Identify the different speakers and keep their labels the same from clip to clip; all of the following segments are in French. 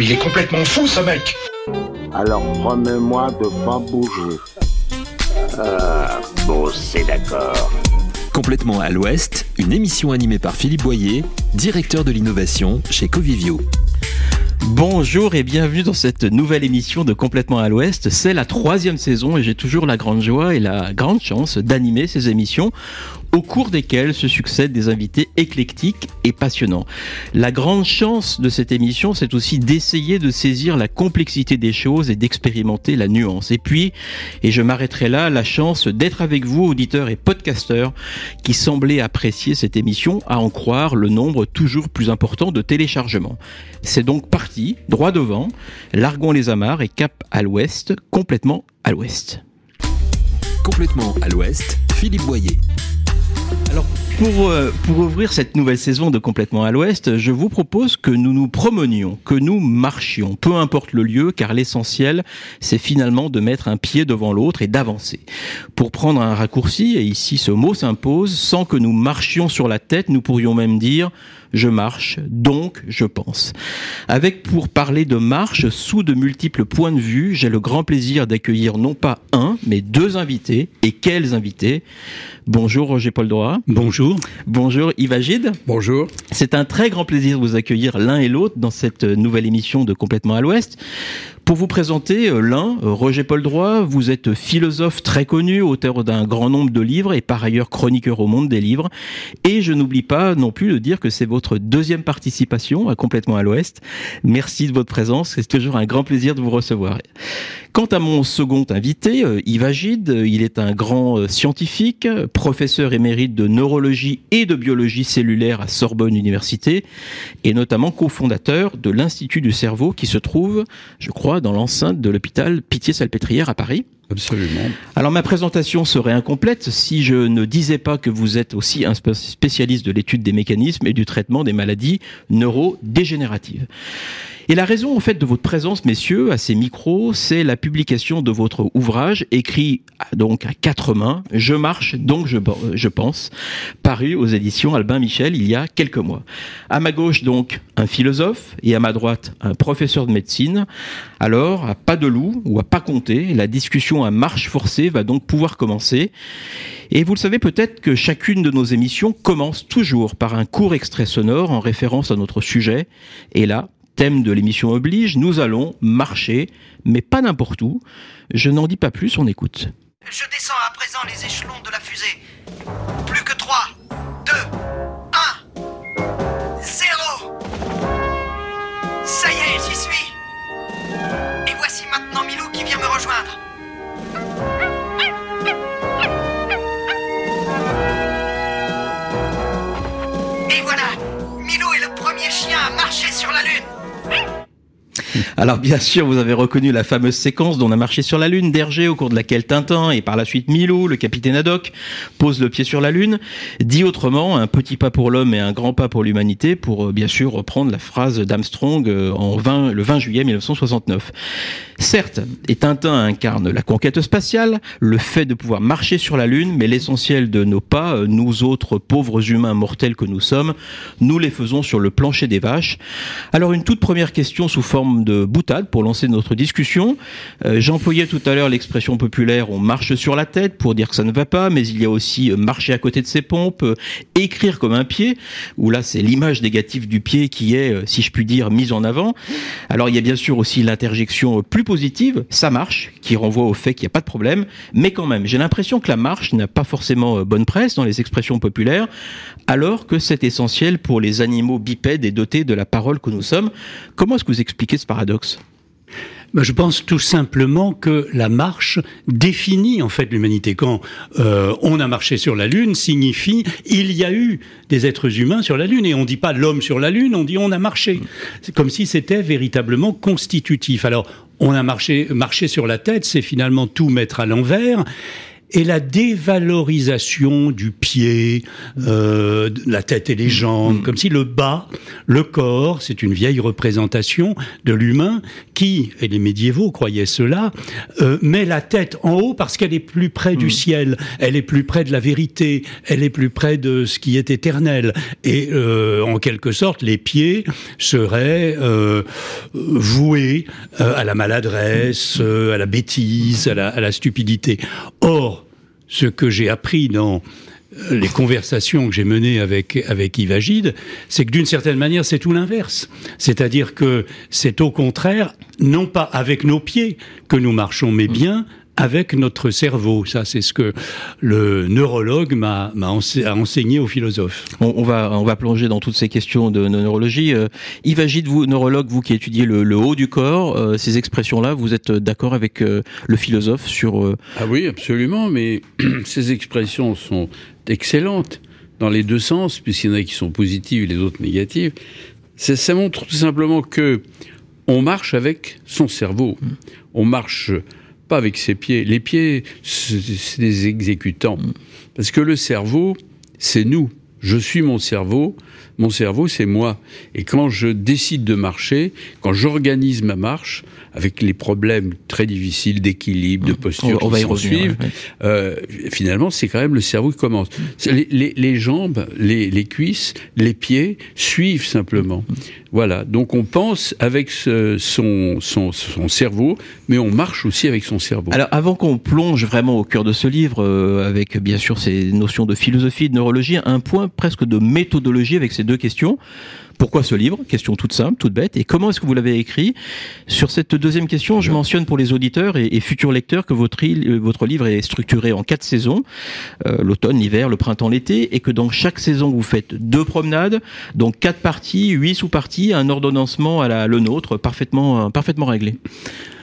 Speaker 1: Il est complètement fou ce mec
Speaker 2: Alors promets-moi de pas bouger.
Speaker 3: Ah, bon, c'est d'accord.
Speaker 4: Complètement à l'Ouest, une émission animée par Philippe Boyer, directeur de l'innovation chez Covivio.
Speaker 5: Bonjour et bienvenue dans cette nouvelle émission de Complètement à l'Ouest. C'est la troisième saison et j'ai toujours la grande joie et la grande chance d'animer ces émissions au cours desquelles se succèdent des invités éclectiques et passionnants. La grande chance de cette émission, c'est aussi d'essayer de saisir la complexité des choses et d'expérimenter la nuance. Et puis, et je m'arrêterai là, la chance d'être avec vous, auditeurs et podcasteurs, qui semblaient apprécier cette émission, à en croire le nombre toujours plus important de téléchargements. C'est donc parti, droit devant, largons les amarres et cap à l'ouest, complètement à l'ouest.
Speaker 4: Complètement à l'ouest, Philippe Boyer.
Speaker 5: Pour, euh, pour ouvrir cette nouvelle saison de Complètement à l'Ouest, je vous propose que nous nous promenions, que nous marchions, peu importe le lieu, car l'essentiel, c'est finalement de mettre un pied devant l'autre et d'avancer. Pour prendre un raccourci, et ici ce mot s'impose, sans que nous marchions sur la tête, nous pourrions même dire je marche, donc je pense. Avec pour parler de marche sous de multiples points de vue, j'ai le grand plaisir d'accueillir non pas un, mais deux invités. Et quels invités? Bonjour Roger Paul Droit.
Speaker 6: Bonjour.
Speaker 5: Bonjour Yves Agide.
Speaker 6: Bonjour.
Speaker 5: C'est un très grand plaisir de vous accueillir l'un et l'autre dans cette nouvelle émission de Complètement à l'Ouest. Pour vous présenter euh, l'un, euh, Roger Paul Droit, vous êtes philosophe très connu, auteur d'un grand nombre de livres et par ailleurs chroniqueur au monde des livres. Et je n'oublie pas non plus de dire que c'est votre deuxième participation à Complètement à l'Ouest. Merci de votre présence, c'est toujours un grand plaisir de vous recevoir. Quant à mon second invité, euh, Yves Agide, il est un grand scientifique, professeur émérite de neurologie et de biologie cellulaire à Sorbonne Université, et notamment cofondateur de l'Institut du cerveau qui se trouve, je crois, dans l'enceinte de l'hôpital Pitié-Salpêtrière à Paris.
Speaker 6: Absolument.
Speaker 5: Alors ma présentation serait incomplète si je ne disais pas que vous êtes aussi un spécialiste de l'étude des mécanismes et du traitement des maladies neurodégénératives. Et la raison, en fait, de votre présence, messieurs, à ces micros, c'est la publication de votre ouvrage, écrit donc à quatre mains, Je marche, donc je, je pense, paru aux éditions Albin Michel il y a quelques mois. À ma gauche, donc, un philosophe, et à ma droite, un professeur de médecine. Alors, à pas de loup, ou à pas compter, la discussion à marche forcée va donc pouvoir commencer. Et vous le savez peut-être que chacune de nos émissions commence toujours par un court extrait sonore en référence à notre sujet. Et là, thème de l'émission oblige, nous allons marcher, mais pas n'importe où. Je n'en dis pas plus, on écoute.
Speaker 7: Je descends à présent les échelons de la fusée. Plus que 3, 2, 1, 0. Ça y est, j'y suis. Et voici maintenant Milou qui vient me rejoindre. Et voilà, Milou est le premier chien à marcher sur la Lune. はい。
Speaker 5: Alors bien sûr, vous avez reconnu la fameuse séquence dont on a marché sur la Lune d'Hergé, au cours de laquelle Tintin et par la suite Milou, le capitaine Haddock, posent le pied sur la Lune. Dit autrement, un petit pas pour l'homme et un grand pas pour l'humanité, pour euh, bien sûr reprendre la phrase d'Armstrong euh, en 20, le 20 juillet 1969. Certes, et Tintin incarne la conquête spatiale, le fait de pouvoir marcher sur la Lune, mais l'essentiel de nos pas, euh, nous autres pauvres humains mortels que nous sommes, nous les faisons sur le plancher des vaches. Alors une toute première question sous forme de boutade pour lancer notre discussion. Euh, J'employais tout à l'heure l'expression populaire on marche sur la tête pour dire que ça ne va pas, mais il y a aussi euh, marcher à côté de ses pompes, euh, écrire comme un pied, où là c'est l'image négative du pied qui est, si je puis dire, mise en avant. Alors il y a bien sûr aussi l'interjection plus positive, ça marche, qui renvoie au fait qu'il n'y a pas de problème, mais quand même, j'ai l'impression que la marche n'a pas forcément bonne presse dans les expressions populaires, alors que c'est essentiel pour les animaux bipèdes et dotés de la parole que nous sommes. Comment est-ce que vous expliquez paradoxe
Speaker 6: ben, je pense tout simplement que la marche définit en fait l'humanité. Quand euh, on a marché sur la Lune, signifie il y a eu des êtres humains sur la Lune. Et on dit pas l'homme sur la Lune, on dit on a marché. C'est comme si c'était véritablement constitutif. Alors, on a marché, marché sur la tête, c'est finalement tout mettre à l'envers. Et la dévalorisation du pied, euh, la tête et les jambes, comme si le bas, le corps, c'est une vieille représentation de l'humain qui, et les médiévaux croyaient cela, euh, met la tête en haut parce qu'elle est plus près du ciel, elle est plus près de la vérité, elle est plus près de ce qui est éternel. Et euh, en quelque sorte, les pieds seraient euh, voués à la maladresse, à la bêtise, à la, à la stupidité. Or, ce que j'ai appris dans les conversations que j'ai menées avec avec Yves Agide, c'est que d'une certaine manière, c'est tout l'inverse. C'est-à-dire que c'est au contraire, non pas avec nos pieds que nous marchons, mais bien avec notre cerveau. Ça, c'est ce que le neurologue m'a ense- enseigné aux philosophes.
Speaker 5: On, on va on va plonger dans toutes ces questions de, de neurologie. Euh, Yves Agide, vous neurologue, vous qui étudiez le, le haut du corps, euh, ces expressions-là, vous êtes d'accord avec euh, le philosophe sur euh,
Speaker 1: Ah oui, absolument, mais ces expressions sont excellentes dans les deux sens, puisqu'il y en a qui sont positives et les autres négatives. Ça, ça montre tout simplement que on marche avec son cerveau. On marche pas avec ses pieds. Les pieds, c'est des exécutants. Parce que le cerveau, c'est nous. Je suis mon cerveau. Mon cerveau, c'est moi. Et quand je décide de marcher, quand j'organise ma marche, avec les problèmes très difficiles d'équilibre, de posture
Speaker 5: on, on va
Speaker 1: qui
Speaker 5: y revenir.
Speaker 1: s'ensuivent,
Speaker 5: ouais, ouais.
Speaker 1: euh, finalement, c'est quand même le cerveau qui commence. Les, les- les jambes, les, les cuisses, les pieds suivent simplement. Voilà. Donc on pense avec ce- son, son, son cerveau, mais on marche aussi avec son cerveau.
Speaker 5: Alors, avant qu'on plonge vraiment au cœur de ce livre, euh, avec bien sûr ces notions de philosophie, de neurologie, un point presque de méthodologie avec ces deux questions. Pourquoi ce livre? Question toute simple, toute bête. Et comment est-ce que vous l'avez écrit? Sur cette deuxième question, je mentionne pour les auditeurs et, et futurs lecteurs que votre, euh, votre livre est structuré en quatre saisons, euh, l'automne, l'hiver, le printemps, l'été, et que dans chaque saison, vous faites deux promenades, donc quatre parties, huit sous-parties, un ordonnancement à la, le nôtre, parfaitement, euh, parfaitement réglé.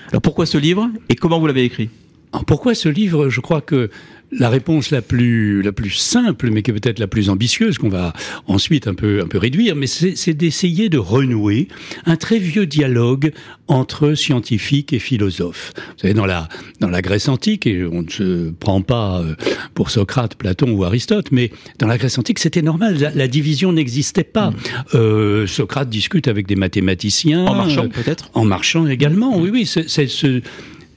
Speaker 5: Alors pourquoi ce livre? Et comment vous l'avez écrit?
Speaker 6: Alors, pourquoi ce livre? Je crois que la réponse la plus la plus simple, mais qui est peut-être la plus ambitieuse, qu'on va ensuite un peu un peu réduire, mais c'est d'essayer de renouer un très vieux dialogue entre scientifiques et philosophes. Vous savez, dans la dans la Grèce antique, et on ne se prend pas euh, pour Socrate, Platon ou Aristote, mais dans la Grèce antique, c'était normal. La, la division n'existait pas. Euh, Socrate discute avec des mathématiciens
Speaker 5: En marchant
Speaker 6: euh,
Speaker 5: peut-être
Speaker 6: en marchant également, oui, oui. c'est-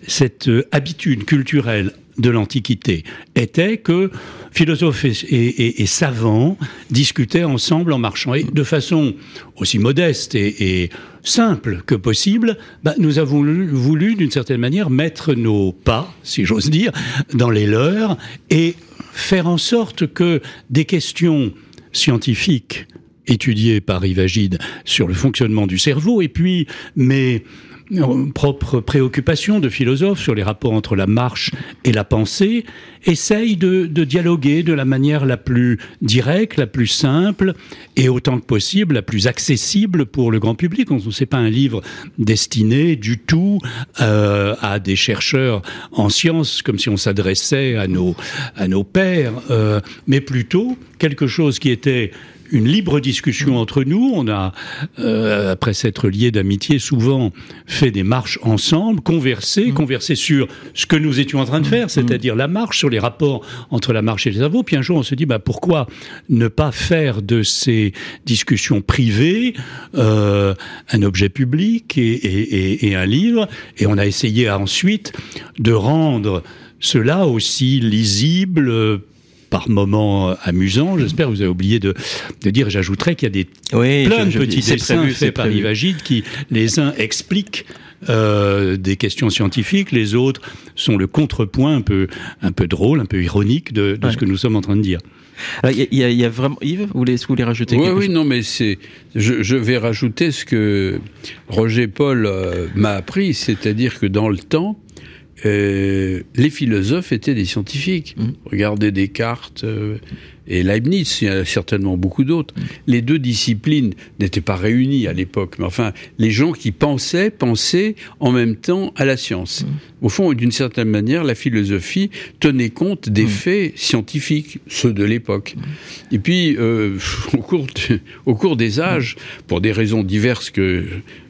Speaker 6: cette euh, habitude culturelle de l'Antiquité était que philosophes et, savants discutaient ensemble en marchant. Et de façon aussi modeste et, simple que possible, bah, nous avons voulu, d'une certaine manière, mettre nos pas, si j'ose dire, dans les leurs et faire en sorte que des questions scientifiques étudiées par Ivagide sur le fonctionnement du cerveau, et puis euh, propres préoccupations de philosophe sur les rapports entre la marche et la pensée, essayent de, de dialoguer de la manière la plus directe, la plus simple, et autant que possible la plus accessible pour le grand public. On n'est pas un livre destiné du tout euh, à des chercheurs en sciences, comme si on s'adressait à nos, à nos pairs, euh, mais plutôt quelque chose qui était une libre discussion entre nous. On a, euh, après s'être liés d'amitié, souvent fait des marches ensemble, conversé, conversé sur ce que nous étions en train de faire, c'est-à-dire la marche, sur les rapports entre la marche et les cerveaux. Puis un jour, on se dit, bah, pourquoi ne pas faire de ces discussions privées euh, un objet public et, et- et- et un livre? Et on a essayé ensuite de rendre cela aussi lisible, euh, par moments euh, amusants. J'espère que vous avez oublié de, de dire, j'ajouterais qu'il y a des
Speaker 5: Oui,
Speaker 6: plein
Speaker 5: je-
Speaker 6: de
Speaker 5: je-
Speaker 6: petits dessins
Speaker 5: prévu,
Speaker 6: faits par. Ivagide qui, les uns expliquent euh, des questions scientifiques, les autres sont le contrepoint un peu, un peu drôle, un peu ironique de, de
Speaker 5: Ouais.
Speaker 6: ce que nous sommes en train de dire.
Speaker 5: Il y, y a- il y a vraiment Yves, vous voulez, vous voulez rajouter
Speaker 1: Oui,
Speaker 5: quelque
Speaker 1: oui,
Speaker 5: chose
Speaker 1: non, mais c'est. Je, je vais rajouter ce que Roger Paul euh, m'a appris, c'est-à-dire que dans le temps, les philosophes étaient des scientifiques.
Speaker 5: Mm.
Speaker 1: Regardez Descartes, euh, et Leibniz, il y en a certainement beaucoup d'autres. Les deux disciplines n'étaient pas réunies à l'époque, mais enfin, les gens qui pensaient, pensaient en même temps à la science. Au fond, d'une certaine manière, la philosophie tenait compte des faits scientifiques, ceux de l'époque. Et puis, euh, au, cours de- au cours des âges, pour des raisons diverses que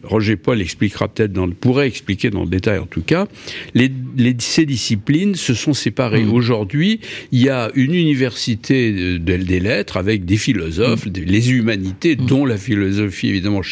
Speaker 1: Roger Paul expliquera peut-être, dans, pourrait expliquer dans le détail en tout cas, les, les- ces disciplines se sont séparées. Aujourd'hui, il y a une université de- de- des lettres avec des philosophes, des- les humanités, dont la philosophie évidemment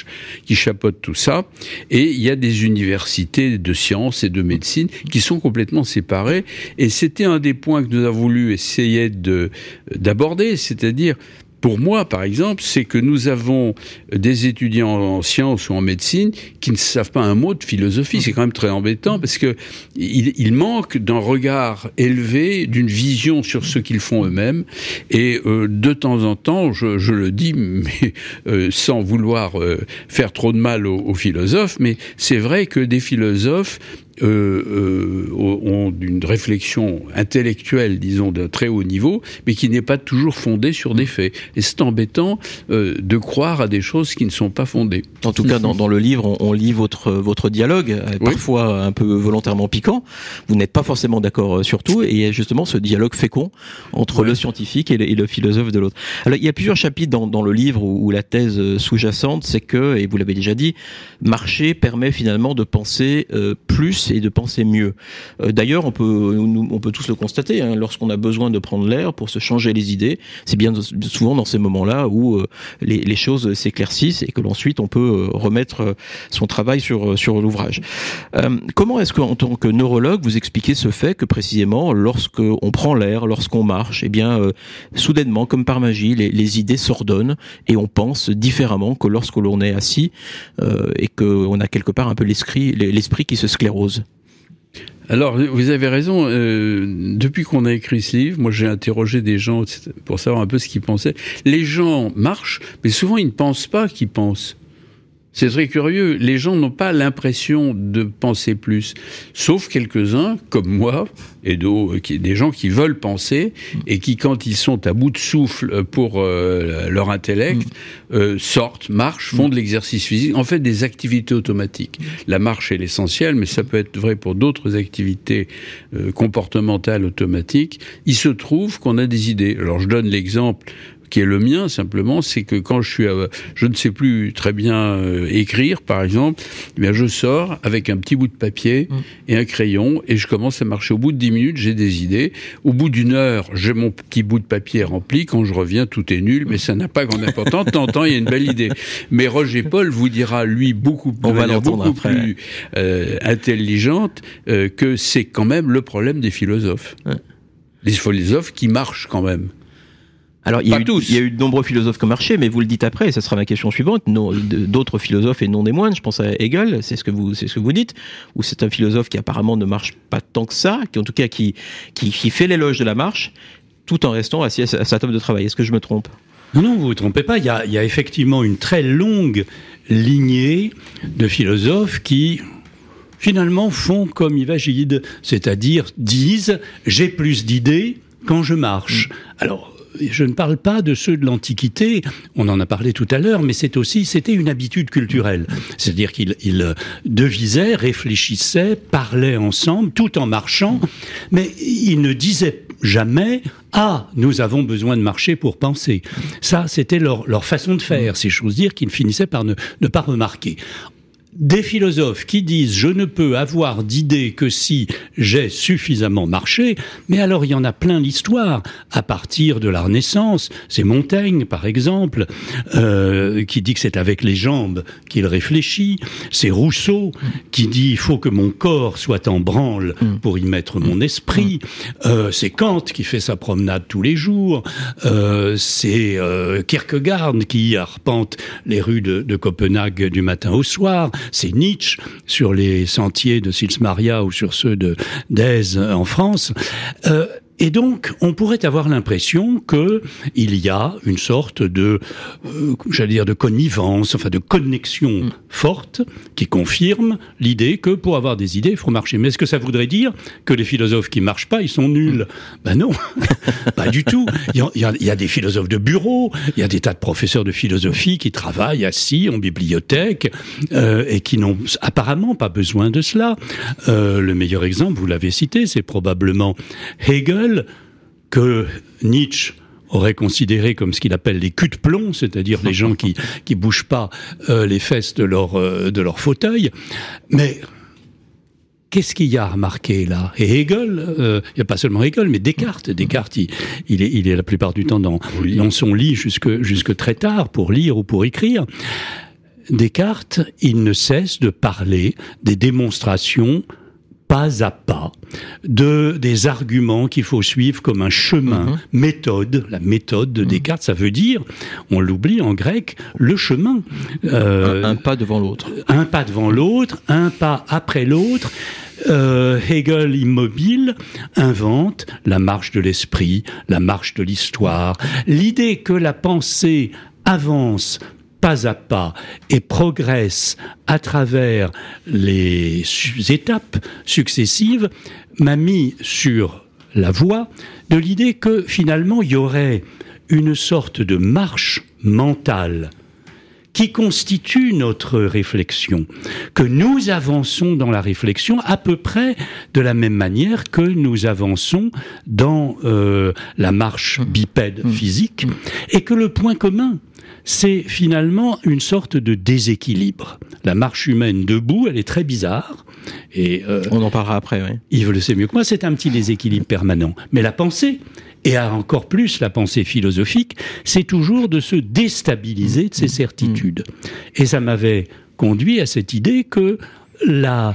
Speaker 1: qui chapeaute tout ça, et il y a des universités de sciences et de médecine qui sont complètement séparées. Et c'était un des points que nous avons voulu essayer de d'aborder, c'est-à-dire pour moi, par exemple, c'est que nous avons des étudiants en sciences ou en médecine qui ne savent pas un mot de philosophie. C'est quand même très embêtant parce que il, il d'un regard élevé, d'une vision sur ce qu'ils font eux-mêmes. Et euh, de temps en temps, je, je le dis, mais euh, sans vouloir euh, faire trop de mal aux, aux philosophes, mais c'est vrai que des philosophes euh, euh, ont une réflexion intellectuelle, disons, d'un très haut niveau, mais qui n'est pas toujours fondée sur des faits. Et c'est embêtant euh, de croire à des choses qui ne sont pas fondées.
Speaker 5: En tout cas, dans, dans le livre, on, on lit votre votre dialogue, euh,
Speaker 1: Oui.
Speaker 5: parfois un peu volontairement piquant. Vous n'êtes pas forcément d'accord sur tout, et il y a justement ce dialogue fécond entre le scientifique et le, et le philosophe de l'autre. Alors, il y a plusieurs chapitres dans, dans le livre où, où la thèse sous-jacente, c'est que, et vous l'avez déjà dit, marcher permet finalement de penser plus et de penser mieux. Euh, D'ailleurs, on peut on peut tous le constater. Hein, lorsqu'on a besoin de prendre l'air pour se changer les idées, c'est bien souvent dans ces moments-là où euh, les, choses s'éclaircissent et que l'ensuite on peut euh, remettre son travail sur sur l'ouvrage. Comment est-ce qu'en tant que neurologue vous expliquez ce fait que précisément lorsque on prend l'air, lorsqu'on marche, eh bien soudainement, comme par magie, les, idées s'ordonnent et on pense différemment que lorsque l'on est assis euh, et qu'on a quelque part un peu l'esprit qui se sclérose.
Speaker 1: Alors, vous avez raison. euh, depuis qu'on a écrit ce livre, moi j'ai interrogé des gens pour savoir un peu ce qu'ils pensaient. Les gens marchent, mais souvent ils ne pensent pas qu'ils pensent. C'est très curieux. Les gens n'ont pas l'impression de penser plus, sauf quelques-uns, comme moi, et qui- des gens qui veulent penser et qui, quand ils sont à bout de souffle pour euh, leur intellect, euh, sortent, marchent, font de l'exercice physique, en fait des activités automatiques. La marche est l'essentiel, mais ça peut être vrai pour d'autres activités euh, comportementales automatiques. Il se trouve qu'on a des idées. Alors je donne l'exemple qui est le mien simplement, c'est que quand je suis, à- je ne sais plus très bien euh, écrire, par exemple, eh bien je sors avec un petit bout de papier et un crayon et je commence à marcher. Au bout de dix minutes, j'ai des idées. Au bout d'une heure, j'ai mon petit bout de papier rempli. Quand je reviens, tout est nul, mais ça n'a pas grande importance. Temps, il y a une belle idée. Mais Roger Paul vous dira, lui, beaucoup,
Speaker 5: On va
Speaker 1: beaucoup
Speaker 5: après.
Speaker 1: plus euh, intelligente, euh, que c'est quand même le problème des philosophes.
Speaker 5: Ouais.
Speaker 1: Les philosophes qui marchent quand même.
Speaker 5: Alors, il y, a eu,
Speaker 1: tous.
Speaker 5: il y a eu de nombreux philosophes qui ont marché, mais vous le dites après, et ça sera ma question suivante. D'autres philosophes et non des moindres, je pense à Hegel, c'est ce que vous, c'est ce que vous dites, ou c'est un philosophe qui apparemment ne marche pas tant que ça, qui en tout cas qui, qui, qui fait l'éloge de la marche, tout en restant assis à sa, à sa table de travail. Est-ce que je me trompe?
Speaker 6: Non, non, vous vous trompez pas. Il y, a, il y a effectivement une très longue lignée de philosophes qui finalement font comme Ivagide, c'est-à-dire disent j'ai plus d'idées quand je marche. Alors. Je ne parle pas de ceux de l'Antiquité, on en a parlé tout à l'heure, mais c'est aussi, c'était une habitude culturelle. C'est-à-dire qu'ils ils devisaient, réfléchissaient, parlaient ensemble, tout en marchant, mais ils ne disaient jamais ah nous avons besoin de marcher pour penser. Ça c'était leur, façon de faire, ces choses dire qu'ils finissaient par ne pas remarquer. Des philosophes qui disent je ne peux avoir d'idées que si j'ai suffisamment marché, mais alors il y en a plein l'histoire à partir de la Renaissance. C'est Montaigne par exemple euh, qui dit que c'est avec les jambes qu'il réfléchit. C'est Rousseau qui dit il faut que mon corps soit en branle pour y mettre mon esprit. Euh, c'est Kant qui fait sa promenade tous les jours. Euh, c'est euh, Kierkegaard qui arpente les rues de, de Copenhague du matin au soir. C'est Nietzsche sur les sentiers de Sils Maria ou sur ceux de d'Aise en France. Euh, Et donc, on pourrait avoir l'impression que il y a une sorte de, euh, j'allais dire, de connivence, enfin de connexion forte qui confirme l'idée que pour avoir des idées, il faut marcher. Mais est-ce que ça voudrait dire que les philosophes qui marchent pas, ils sont nuls? Ben non, pas du tout. Il y, a, il y a- il y a des philosophes de bureau, il y a des tas de professeurs de philosophie qui travaillent assis en bibliothèque euh, et qui n'ont apparemment pas besoin de cela. Euh, le meilleur exemple, vous l'avez cité, c'est probablement Hegel, que Nietzsche aurait considéré comme ce qu'il appelle les culs de plomb, c'est-à-dire les gens qui qui bougent pas euh, les fesses de leur euh, de leur fauteuil. Mais Qu'est-ce qu'il y a à remarquer là? Et Hegel, euh, il n'y a pas seulement Hegel, mais Descartes. Descartes, il, il, est, il est la plupart du temps dans, dans son lit jusque, jusque très tard pour lire ou pour écrire. Descartes, il ne cesse de parler des démonstrations pas à pas, de des arguments qu'il faut suivre comme un chemin, méthode. La méthode de Descartes, ça veut dire, on l'oublie en grec, le chemin. Euh,
Speaker 5: un, un pas devant l'autre.
Speaker 6: un pas devant l'autre, un pas après l'autre. Euh, Hegel, immobile, invente la marche de l'esprit, la marche de l'histoire. L'idée que la pensée avance pas à pas et progresse à travers les étapes successives m'a mis sur la voie de l'idée que finalement il y aurait une sorte de marche mentale qui constitue notre réflexion, que nous avançons dans la réflexion à peu près de la même manière que nous avançons dans euh, la marche bipède physique, et que le point commun, c'est finalement une sorte de déséquilibre. La marche humaine debout, elle est très bizarre, et euh,
Speaker 5: On en parlera après, oui.
Speaker 6: Yves le sait mieux que moi, c'est un petit déséquilibre permanent. Mais la pensée, et encore plus la pensée philosophique, c'est toujours de se déstabiliser de ses certitudes. Et ça m'avait conduit à cette idée que la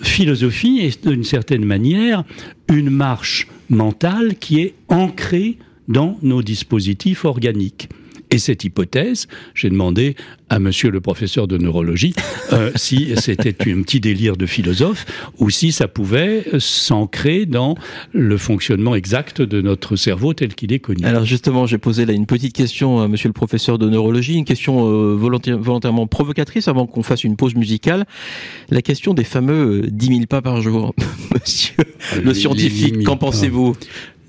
Speaker 6: philosophie est d'une certaine manière une marche mentale qui est ancrée dans nos dispositifs organiques. Et cette hypothèse, j'ai demandé à monsieur le professeur de neurologie euh, si c'était un petit délire de philosophe ou si ça pouvait s'ancrer dans le fonctionnement exact de notre cerveau tel qu'il est connu.
Speaker 5: Alors justement, j'ai posé là une petite question à monsieur le professeur de neurologie, une question euh, volontaire- volontairement provocatrice avant qu'on fasse une pause musicale. La question des fameux euh, 10 000 pas par jour. monsieur le scientifique,
Speaker 1: les 10 000
Speaker 5: qu'en pensez-vous?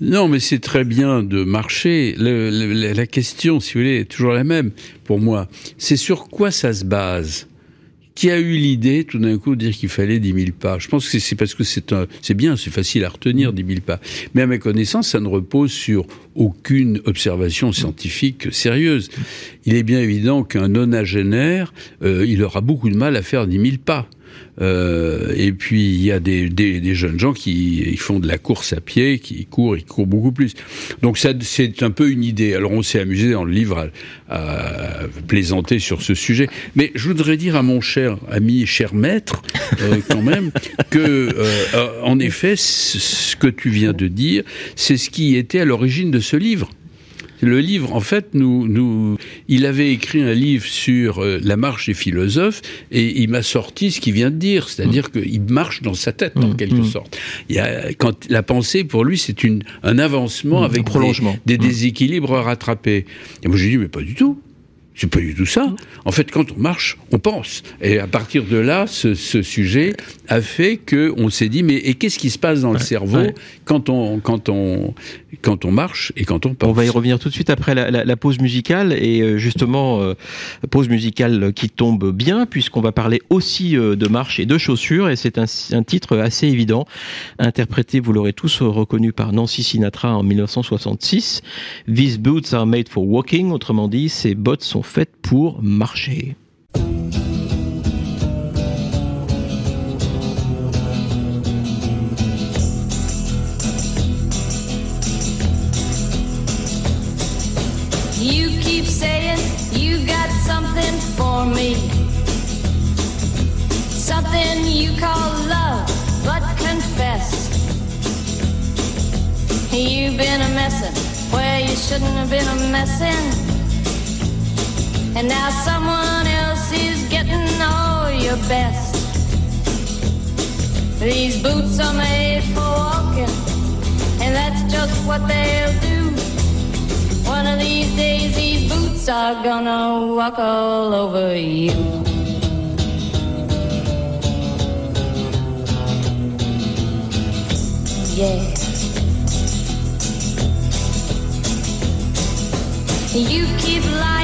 Speaker 1: Non, mais c'est très bien de marcher. La question, si vous voulez, est toujours la même pour moi. C'est sur quoi ça se base? Qui a eu l'idée, tout d'un coup, de dire qu'il fallait 10 000 pas? Je pense que c'est parce que c'est un, c'est bien, c'est facile à retenir 10 000 pas. Mais à ma connaissance, ça ne repose sur aucune observation scientifique sérieuse. Il est bien évident qu'un nonagénaire, euh, il aura beaucoup de mal à faire 10 000 pas. Euh, et puis il y a des, des, des jeunes gens qui ils font de la course à pied, qui courent, ils courent beaucoup plus. Donc ça, c'est un peu une idée. Alors on s'est amusé dans le livre à, à plaisanter sur ce sujet. Mais je voudrais dire à mon cher ami, cher maître, euh, quand même, que euh, en effet, ce que tu viens de dire, c'est ce qui était à l'origine de ce livre. Le livre, en fait, nous, nous, il avait écrit un livre sur euh, la marche des philosophes et il m'a sorti ce qu'il vient de dire, c'est-à-dire qu'il marche dans sa tête, en quelque sorte. Il y a, quand la pensée, pour lui, c'est une, un avancement
Speaker 5: Mm,
Speaker 1: avec
Speaker 5: un prolongement.
Speaker 1: des, des déséquilibres rattrapés. Et moi, j'ai dit, mais pas du tout. C'est pas du tout ça. En fait, quand on marche, on pense. Et à partir de là, ce, ce sujet a fait que on s'est dit, mais et qu'est-ce qui se passe dans le cerveau
Speaker 5: ouais.
Speaker 1: quand on quand on quand on marche et quand on pense
Speaker 5: On va y revenir tout de suite après la, la- la pause musicale et euh, justement euh, pause musicale qui tombe bien puisqu'on va parler aussi euh, de marche et de chaussures et c'est un, un titre assez évident interprété vous l'aurez tous reconnu par Nancy Sinatra en 1966 These boots are made for walking autrement dit ces bottes sont faites pour marcher.
Speaker 8: You keep saying you got something for me. Something you call love, but confess. You've been a messin' where you shouldn't have been a messin'. And now someone else is getting all your best. These boots are made for walking, and that's just what they'll do. One of these days, these boots are gonna walk all over you. Yeah. You keep lying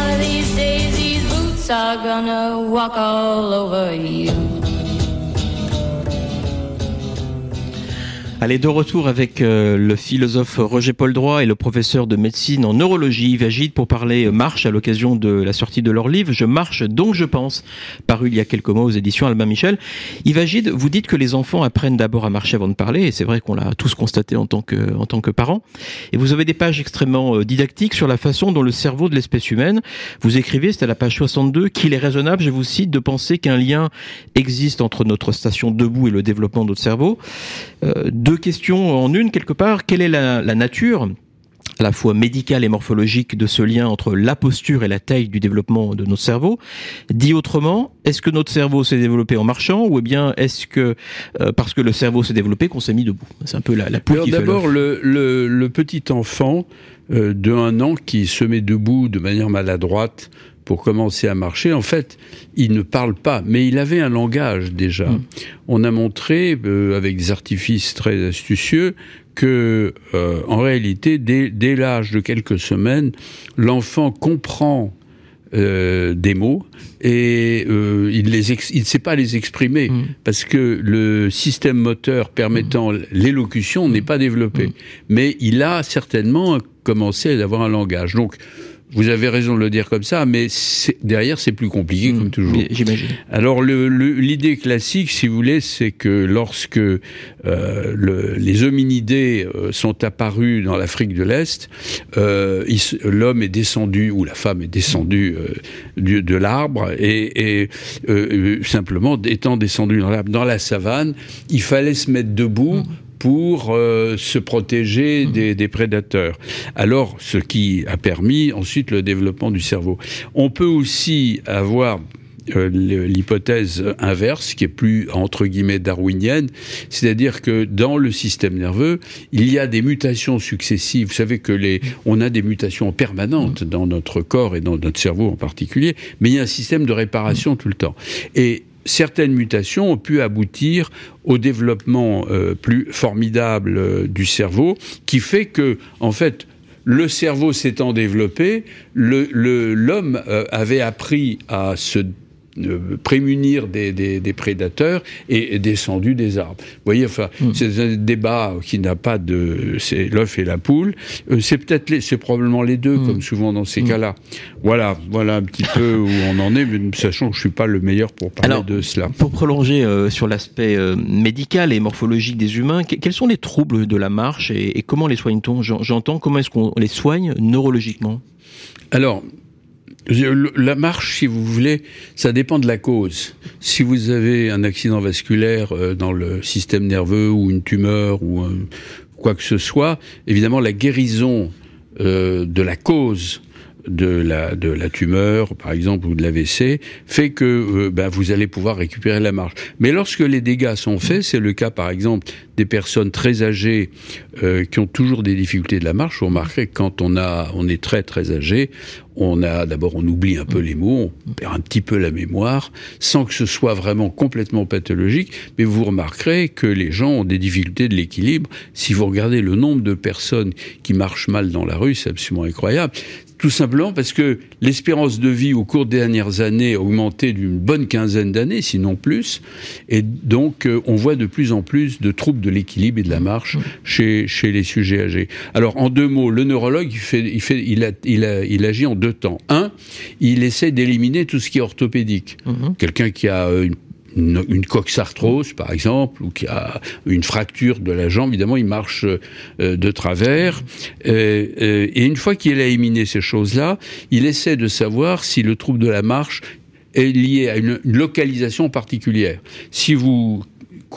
Speaker 8: One of these days, these boots are gonna walk all over you.
Speaker 5: Allez, de retour avec euh, le philosophe Roger Paul Droit et le professeur de médecine en neurologie Yves Agide pour parler euh, marche à l'occasion de la sortie de leur livre Je marche donc je pense, paru il y a quelques mois aux éditions Albin Michel. Yves Agide, vous dites que les enfants apprennent d'abord à marcher avant de parler, et c'est vrai qu'on l'a tous constaté en tant que, en tant que parents. Et vous avez des pages extrêmement euh, didactiques sur la façon dont le cerveau de l'espèce humaine, vous écrivez, c'est à la page 62, qu'il est raisonnable, je vous cite, de penser qu'un lien existe entre notre station debout et le développement de notre cerveau. Euh, deux questions en une quelque part. Quelle est la, la nature à la fois médicale et morphologique de ce lien entre la posture et la taille du développement de notre cerveau? Dit autrement, est-ce que notre cerveau s'est développé en marchant ou bien est-ce que euh, parce que le cerveau s'est développé qu'on s'est mis debout? C'est un peu la, la poule
Speaker 1: d'abord,
Speaker 5: l'œuf.
Speaker 1: le, le, le petit enfant euh, de un an qui se met debout de manière maladroite pour commencer à marcher, en fait, il ne parle pas, mais il avait un langage déjà.
Speaker 5: Mm.
Speaker 1: On a montré, euh, avec des artifices très astucieux, que euh, en réalité, dès, dès l'âge de quelques semaines, l'enfant comprend euh, des mots et euh, il les ex- il ne sait pas les exprimer
Speaker 5: Mm.
Speaker 1: parce que le système moteur permettant l'élocution n'est pas développé.
Speaker 5: Mm.
Speaker 1: Mais il a certainement commencé à avoir un langage. Donc, vous avez raison de le dire comme ça, mais derrière, c'est plus compliqué, comme toujours.
Speaker 5: J'imagine.
Speaker 1: Alors l'idée classique, si vous voulez, c'est que lorsque euh, le- les hominidés euh, sont apparus dans l'Afrique de l'Est, euh, l'homme est descendu ou la femme est descendue euh, du- de l'arbre et, et, euh, simplement étant descendu dans l'arbre, dans la savane, il fallait se mettre debout pour euh, se protéger des, des prédateurs. Alors, ce qui a permis ensuite le développement du cerveau. On peut aussi avoir euh, l'hypothèse inverse, qui est plus entre guillemets darwinienne, c'est-à-dire que dans le système nerveux, il y a des mutations successives. Vous savez que les, on a des mutations permanentes dans notre corps et dans notre cerveau en particulier, mais il y a un système de réparation tout le temps. Et certaines mutations ont pu aboutir au développement euh, plus formidable euh, du cerveau, qui fait que, en fait, le cerveau s'étant développé, l'homme euh, avait appris à se prémunir des, des- des prédateurs et descendu des arbres. Vous voyez, enfin, c'est un débat qui n'a pas de, c'est l'œuf et la poule. Euh, c'est peut-être, les- c'est probablement les deux, comme souvent dans ces cas-là. Voilà, voilà un petit peu où on en est, mais sachant que je suis pas le meilleur pour parler
Speaker 5: Alors,
Speaker 1: de cela.
Speaker 5: Pour prolonger euh, sur l'aspect euh, médical et morphologique des humains, que- quels sont les troubles de la marche et, et comment les soigne-t-on? J'en- J'entends comment est-ce qu'on les soigne neurologiquement?
Speaker 1: Alors, la marche, si vous voulez, ça dépend de la cause. Si vous avez un accident vasculaire euh, dans le système nerveux ou une tumeur ou un- quoi que ce soit, évidemment, la guérison euh, de la cause de la, de la tumeur, par exemple, ou de l'AVC, fait que euh, ben, vous allez pouvoir récupérer la marche. Mais lorsque les dégâts sont faits, c'est le cas, par exemple, des personnes très âgées euh, qui ont toujours des difficultés de la marche. Vous remarquerez que quand on, a, on est très très âgé, on a d'abord on oublie un peu les mots, on perd un petit peu la mémoire, sans que ce soit vraiment complètement pathologique. Mais vous remarquerez que les gens ont des difficultés de l'équilibre. Si vous regardez le nombre de personnes qui marchent mal dans la rue, c'est absolument incroyable. Tout simplement parce que l'espérance de vie au cours des dernières années a augmenté d'une bonne quinzaine d'années, sinon plus. Et donc, euh, on voit de plus en plus de troubles de l'équilibre et de la marche chez, chez les sujets âgés. Alors, en deux mots, le neurologue, il, fait, il, fait, il, a, il, a, il agit en deux temps. Un, il essaie d'éliminer tout ce qui est orthopédique. Quelqu'un qui a euh, une une, une coxarthrose, par exemple, ou qui a une fracture de la jambe, évidemment, il marche euh, de travers. Et une fois qu'il a éliminé ces choses-là, il essaie de savoir si le trouble de la marche est lié à une, une localisation particulière. Si vous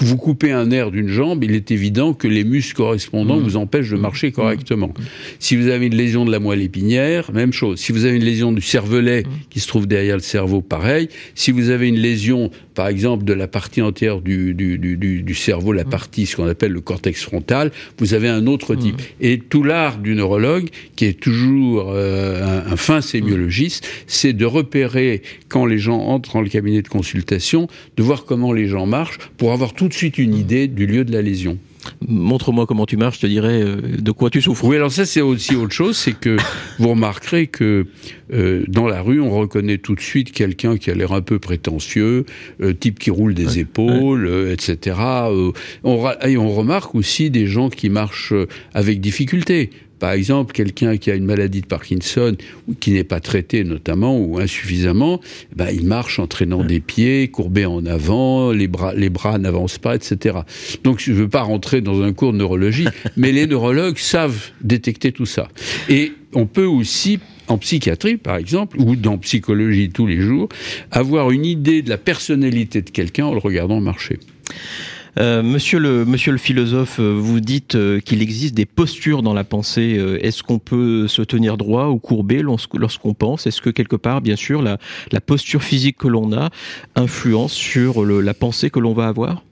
Speaker 1: vous coupez un nerf d'une jambe, il est évident que les muscles correspondants vous empêchent de marcher correctement. Si vous avez une lésion de la moelle épinière, même chose. Si vous avez une lésion du cervelet qui se trouve derrière le cerveau, pareil. Si vous avez une lésion, par exemple, de la partie entière du, du, du, du- du cerveau, la partie, ce qu'on appelle le cortex frontal, vous avez un autre type. Et tout l'art du neurologue, qui est toujours euh, un, un fin sémiologiste, c'est de repérer quand les gens entrent dans le cabinet de consultation, de voir comment les gens marchent pour avoir tout de suite une idée du lieu de la lésion.
Speaker 5: Montre-moi comment tu marches, je te dirais euh, de quoi tu souffres.
Speaker 1: Oui, alors ça c'est aussi autre chose, c'est que vous remarquerez que euh, dans la rue, on reconnaît tout de suite quelqu'un qui a l'air un peu prétentieux, euh, type qui roule des épaules, euh, etc. On, et on remarque aussi des gens qui marchent avec difficulté. Par exemple, quelqu'un qui a une maladie de Parkinson ou qui n'est pas traité notamment ou insuffisamment, ben, il marche en traînant des pieds, courbé en avant, les bras, les bras n'avancent pas, etc. Donc je ne veux pas rentrer dans un cours de neurologie, mais les neurologues savent détecter tout ça. Et on peut aussi en psychiatrie, par exemple, ou dans psychologie tous les jours, avoir une idée de la personnalité de quelqu'un en le regardant marcher.
Speaker 5: Euh, monsieur, le, monsieur le philosophe, euh, vous dites euh, qu'il existe des postures dans la pensée. Est-ce qu'on peut se tenir droit ou lorsqu'- lorsqu'on pense? Est-ce que quelque part, bien sûr, la, posture physique que l'on a influence sur la pensée que l'on va avoir?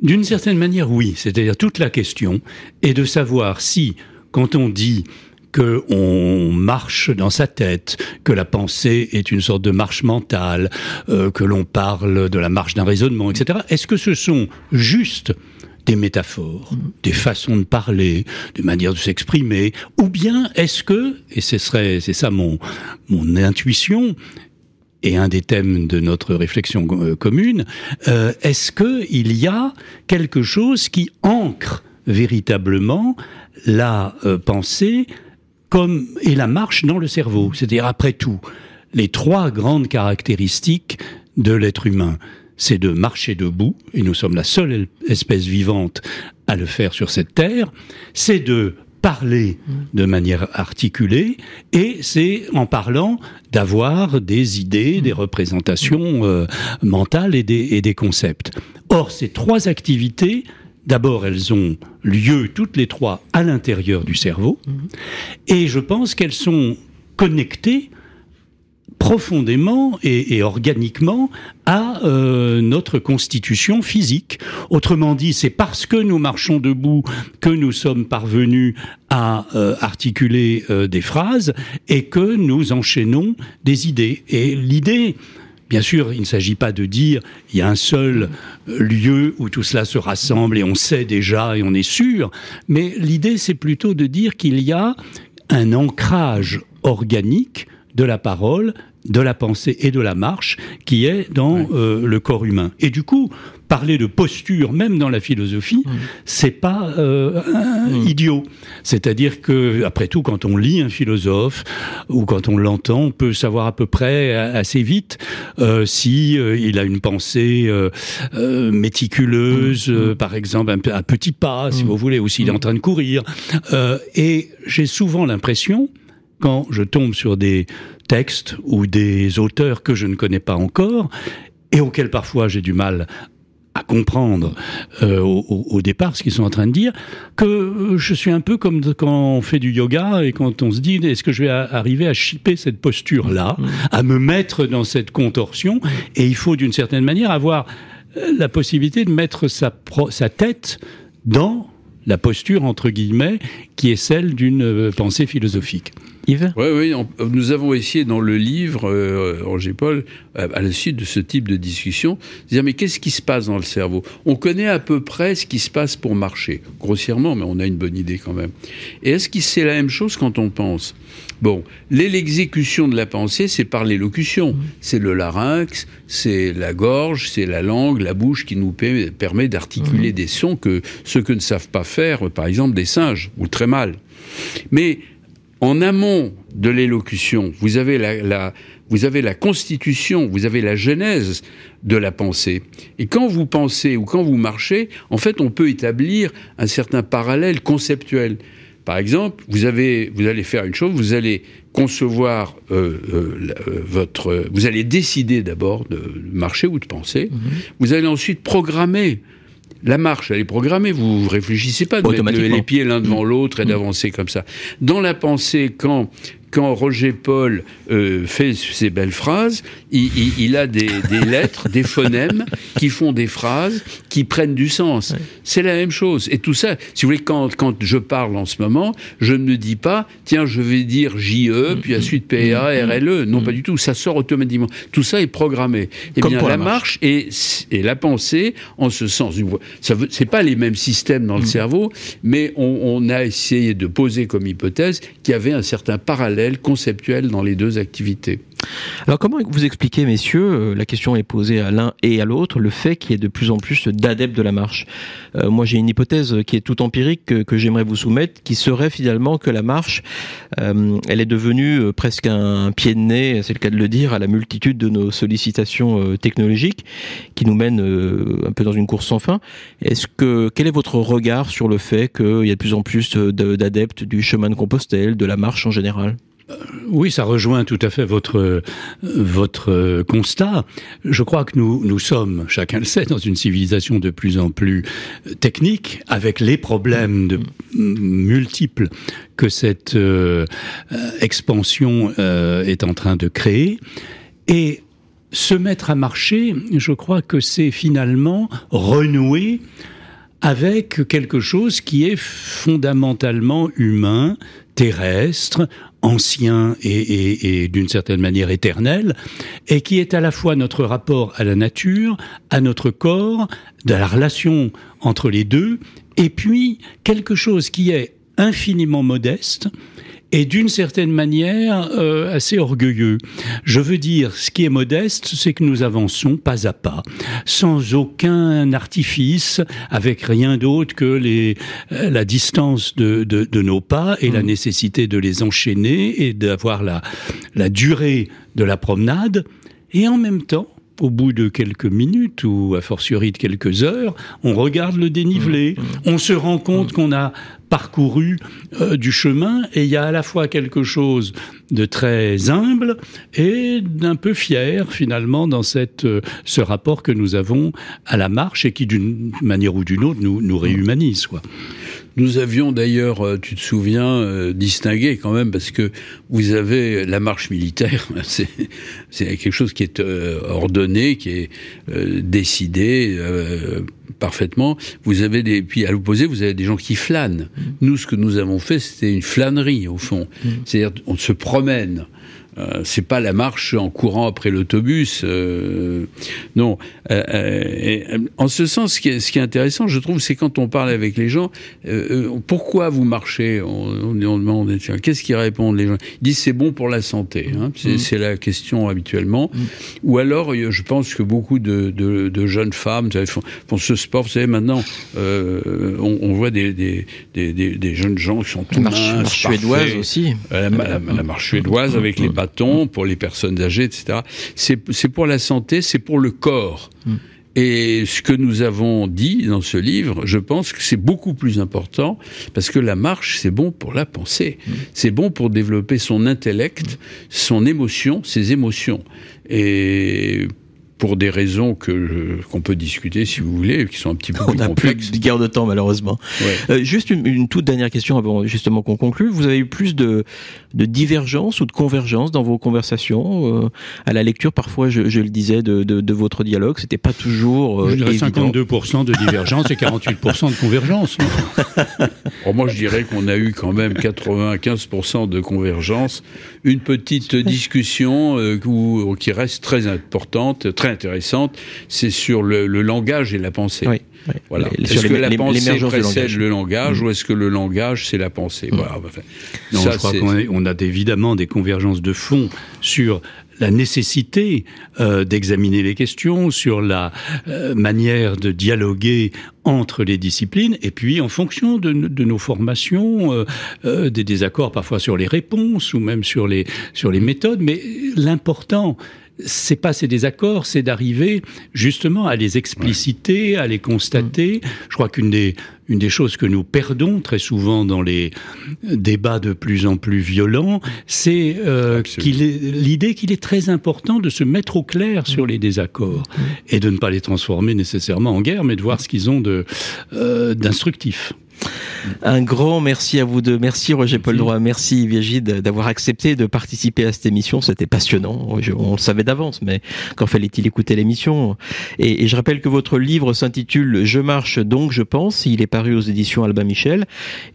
Speaker 6: D'une certaine manière, oui. C'est-à-dire toute la question est de savoir si, quand on dit que on marche dans sa tête, que la pensée est une sorte de marche mentale, euh, que l'on parle de la marche d'un raisonnement, etc. Est-ce que ce sont juste des métaphores, des façons de parler, des manières de s'exprimer, ou bien est-ce que, et ce serait, c'est ça mon mon intuition, et un des thèmes de notre réflexion euh, commune, euh, est-ce que il y a quelque chose qui ancre véritablement la pensée comme et la marche dans le cerveau C'est-à-dire après tout, les trois grandes caractéristiques de l'être humain, c'est de marcher debout, et nous sommes la seule espèce vivante à le faire sur cette terre, c'est de parler de manière articulée, et c'est en parlant d'avoir des idées, des représentations euh, mentales et des, et des concepts. Or, ces trois activités, d'abord, elles ont lieu toutes les trois à l'intérieur du cerveau, et je pense qu'elles sont connectées profondément et, et organiquement à euh, notre constitution physique. Autrement dit, c'est parce que nous marchons debout que nous sommes parvenus à euh, articuler euh, des phrases et que nous enchaînons des idées. Et l'idée, Bien sûr, il ne s'agit pas de dire il y a un seul euh, lieu où tout cela se rassemble et on sait déjà et on est sûr, mais l'idée c'est plutôt de dire qu'il y a un ancrage organique de la parole, de la pensée et de la marche qui est dans euh, le corps humain. Et du coup, parler de posture, même dans la philosophie, c'est pas euh, un- idiot. C'est-à-dire que, après tout, quand on lit un philosophe ou quand on l'entend, on peut savoir à peu près a- assez vite euh, si euh, il a une pensée euh, euh, méticuleuse, euh, par exemple, un, à petits pas, si vous voulez, ou s'il est en train de courir. Euh, et j'ai souvent l'impression quand je tombe sur des textes ou des auteurs que je ne connais pas encore et auxquels parfois j'ai du mal à comprendre euh, au, départ ce qu'ils sont en train de dire, que euh, je suis un peu comme quand on fait du yoga et quand on se dit est-ce que je vais arriver à chipper cette posture-là, à me mettre dans cette contorsion, et il faut d'une certaine manière avoir euh, la possibilité de mettre sa, pro- sa tête dans la posture, entre guillemets, qui est celle d'une pensée philosophique.
Speaker 5: Yves?
Speaker 1: Oui, oui, on- nous avons essayé dans le livre, euh, Roger Paul, à, à la suite de ce type de discussion, de dire mais qu'est-ce qui se passe dans le cerveau? On connaît à peu près ce qui se passe pour marcher, grossièrement, mais on a une bonne idée quand même. Et est-ce que c'est la même chose quand on pense? Bon, l'exécution de la pensée, c'est par l'élocution. C'est le larynx, c'est la gorge, c'est la langue, la bouche qui nous permet d'articuler des sons que ceux que ne savent pas faire, par exemple des singes, ou très mal. Mais en amont de l'élocution, vous avez la, la- vous avez la constitution, vous avez la genèse de la pensée. Et quand vous pensez ou quand vous marchez, en fait, on peut établir un certain parallèle conceptuel. Par exemple, vous avez, vous allez faire une chose, vous allez concevoir euh, euh, euh, votre, vous allez décider d'abord de marcher ou de penser. Vous allez ensuite programmer. La marche, elle est programmée. Vous ne réfléchissez pas de mettre les pieds l'un devant l'autre et d'avancer comme ça. Dans la pensée, quand quand Roger Paul euh, fait ces belles phrases, il, il- il a des, des lettres, des phonèmes qui font des phrases qui prennent du sens. C'est la même chose. Et tout ça, si vous voulez, quand, quand je parle en ce moment, je ne me dis pas, tiens, je vais dire JE, puis ensuite PA, RLE. Non, pas du tout. Ça sort automatiquement. Tout ça est programmé. Eh
Speaker 5: Comme
Speaker 1: bien,
Speaker 5: pour
Speaker 1: la
Speaker 5: la
Speaker 1: marche et, et la pensée, en ce sens, ça c'est pas les mêmes systèmes dans le cerveau, mais on, on a essayé de poser comme hypothèse qu'il y avait un certain parallèle conceptuel dans les deux activités.
Speaker 5: Alors comment vous expliquez, messieurs, euh, la question est posée à l'un et à l'autre, le fait qu'il y ait de plus en plus d'adeptes de la marche? Euh, Moi j'ai une hypothèse qui est tout empirique que, j'aimerais vous soumettre, qui serait finalement que la marche, euh, elle est devenue presque un pied de nez, c'est le cas de le dire, à la multitude de nos sollicitations technologiques qui nous mènent un peu dans une course sans fin. Est-ce que quel est votre regard sur le fait qu'il y a de plus en plus de- d'adeptes du chemin de Compostelle, de la marche en général?
Speaker 6: Oui, ça rejoint tout à fait votre votre constat. Je crois que nous nous sommes, chacun le sait, dans une civilisation de plus en plus technique, avec les problèmes multiples que cette euh, expansion euh, est en train de créer. Et se mettre à marcher, je crois que c'est finalement renouer avec quelque chose qui est fondamentalement humain, terrestre, ancien et, et- et d'une certaine manière éternel, et qui est à la fois notre rapport à la nature, à notre corps, de la relation entre les deux, et puis quelque chose qui est infiniment modeste et d'une certaine manière euh, assez orgueilleux. Je veux dire, ce qui est modeste, c'est que nous avançons pas à pas, sans aucun artifice, avec rien d'autre que les, euh, la distance de, de, de nos pas et la nécessité de les enchaîner et d'avoir la, la durée de la promenade. Et en même temps, au bout de quelques minutes ou a fortiori de quelques heures, on regarde le dénivelé, on se rend compte qu'on a parcouru euh, du chemin et il y a à la fois quelque chose de très humble et d'un peu fier finalement dans cette, euh, ce rapport que nous avons à la marche et qui d'une manière ou d'une autre nous, nous réhumanise. Quoi.
Speaker 1: Nous avions d'ailleurs, euh, tu te souviens, distingué quand même, parce que vous avez la marche militaire, c'est quelque chose qui est ordonné, qui est décidé parfaitement. Vous avez des, puis à l'opposé, vous avez des gens qui flânent. Nous, ce que nous avons fait, c'était une flânerie au fond. C'est-à-dire, on se promène. Euh, c'est pas la marche en courant après l'autobus. euh, non. Euh, et, en ce sens, ce qui est, ce qui est intéressant, je trouve, c'est quand on parle avec les gens, pourquoi vous marchez? On, on, on demande, qu'est-ce qu'ils répondent les gens? Ils disent c'est bon pour la santé. Hein, c'est c'est la question habituellement. Ou alors, je pense que beaucoup de, de, de jeunes femmes savez, font, font ce sport. Vous savez, maintenant, on, on voit des, des, des, des, des jeunes gens qui sont tout
Speaker 5: La marche,
Speaker 1: minces,
Speaker 5: marche suédoise aussi.
Speaker 1: La, la- la marche suédoise avec les bâtons pour les personnes âgées, etc. C'est pour la santé, c'est pour le corps. Et ce que nous avons dit dans ce livre, je pense que c'est beaucoup plus important parce que la marche, c'est bon pour la pensée. C'est bon pour développer son intellect, son émotion, ses émotions. Et pour des raisons que qu'on peut discuter si vous voulez, qui sont un petit peu
Speaker 5: On
Speaker 1: plus
Speaker 5: plus
Speaker 1: complexes.
Speaker 5: de guerre de temps malheureusement.
Speaker 1: Ouais.
Speaker 5: Euh, juste une, une toute dernière question avant justement qu'on conclue. Vous avez eu plus de, de divergence ou de convergence dans vos conversations euh, à la lecture? Parfois, je, je le disais, de, de, de votre dialogue, c'était pas toujours euh,
Speaker 6: Je dirais
Speaker 5: évident.
Speaker 6: 52% de divergence et 48% de convergence.
Speaker 1: Alors moi, je dirais qu'on a eu quand même 95% de convergence, une petite discussion euh, où- qui reste très importante, très intéressante, c'est sur le, le langage et la pensée.
Speaker 5: Oui.
Speaker 1: Voilà. Est-ce que la pensée précède.
Speaker 5: Mm.
Speaker 1: le langage ou est-ce que le langage c'est la pensée Voilà. Enfin,
Speaker 6: Non,
Speaker 1: ça,
Speaker 6: je crois qu'on on a évidemment des convergences de fond sur la nécessité euh, d'examiner les questions, sur la euh, manière de dialoguer entre les disciplines, et puis en fonction de, de nos formations, euh, euh, des désaccords parfois sur les réponses ou même sur les sur les méthodes. Mais l'important, c'est pas ces désaccords, c'est d'arriver justement à les expliciter, à les constater. Je crois qu'une des une des choses que nous perdons très souvent dans les débats de plus en plus violents, c'est euh, l'idée qu'il est très important de se mettre au clair sur les désaccords et de ne pas les transformer nécessairement en guerre, mais de voir ce qu'ils ont euh, d'instructif.
Speaker 5: Un grand merci à vous deux. Merci Roger Paul Droit. Merci Virgile d'avoir accepté de participer à cette émission. C'était passionnant. On le savait d'avance, mais quand fallait-il écouter l'émission? Et, et je rappelle que votre livre s'intitule Je marche donc je pense. Il est paru aux éditions Albin Michel.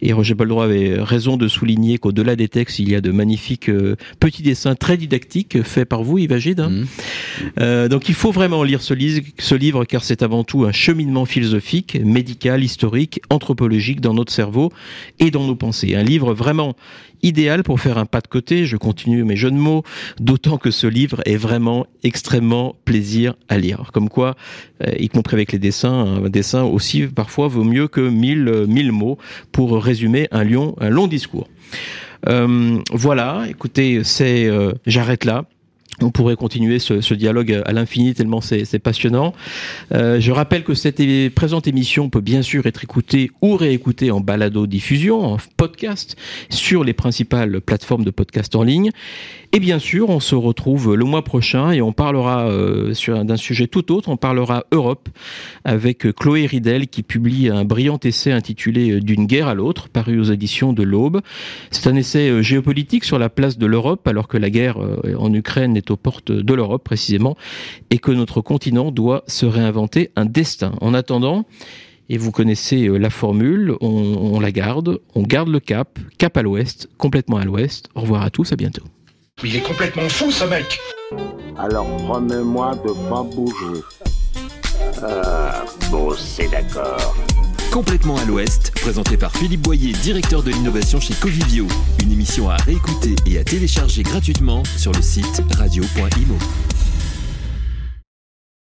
Speaker 5: Et Roger Paul Droit avait raison de souligner qu'au-delà des textes, il y a de magnifiques euh, petits dessins très didactiques faits par vous, Yves Agide. hein.
Speaker 1: Mhm.
Speaker 5: Euh, donc il faut vraiment lire ce livre car c'est avant tout un cheminement philosophique, médical, historique, anthropologique dans notre cerveau et dans nos pensées. Un livre vraiment idéal pour faire un pas de côté, je continue mes jeux de mots, d'autant que ce livre est vraiment extrêmement plaisir à lire. Comme quoi, euh, y compris avec les dessins, un dessin aussi parfois vaut mieux que mille, euh, mille mots pour résumer un, lion, un long discours. Euh, voilà, écoutez, c'est, euh, j'arrête là. On pourrait continuer ce, dialogue à l'infini tellement c'est passionnant. Euh, je rappelle que cette présente émission peut bien sûr être écoutée ou réécoutée en balado diffusion, en podcast, sur les principales plateformes de podcast en ligne. Et bien sûr, on se retrouve le mois prochain et on parlera euh, d'un sujet tout autre. On parlera Europe avec Chloé Ridel qui publie un brillant essai intitulé euh, D'une guerre à l'autre, paru aux éditions de l'Aube. C'est un essai géopolitique sur la place de l'Europe alors que la guerre en Ukraine est aux portes de l'Europe précisément et que notre continent doit se réinventer un destin. En attendant, et vous connaissez euh, la formule, on, on la garde, on garde le cap, cap à l'ouest, complètement à l'ouest. Au revoir à tous, à bientôt.
Speaker 9: Il est complètement fou ce mec
Speaker 2: Alors promets-moi de pas bouger.
Speaker 3: Ah, bon, c'est d'accord.
Speaker 4: Complètement à l'ouest, présenté par Philippe Boyer, directeur de l'innovation chez Covivio. Une émission à réécouter et à télécharger gratuitement sur le site radio.imo.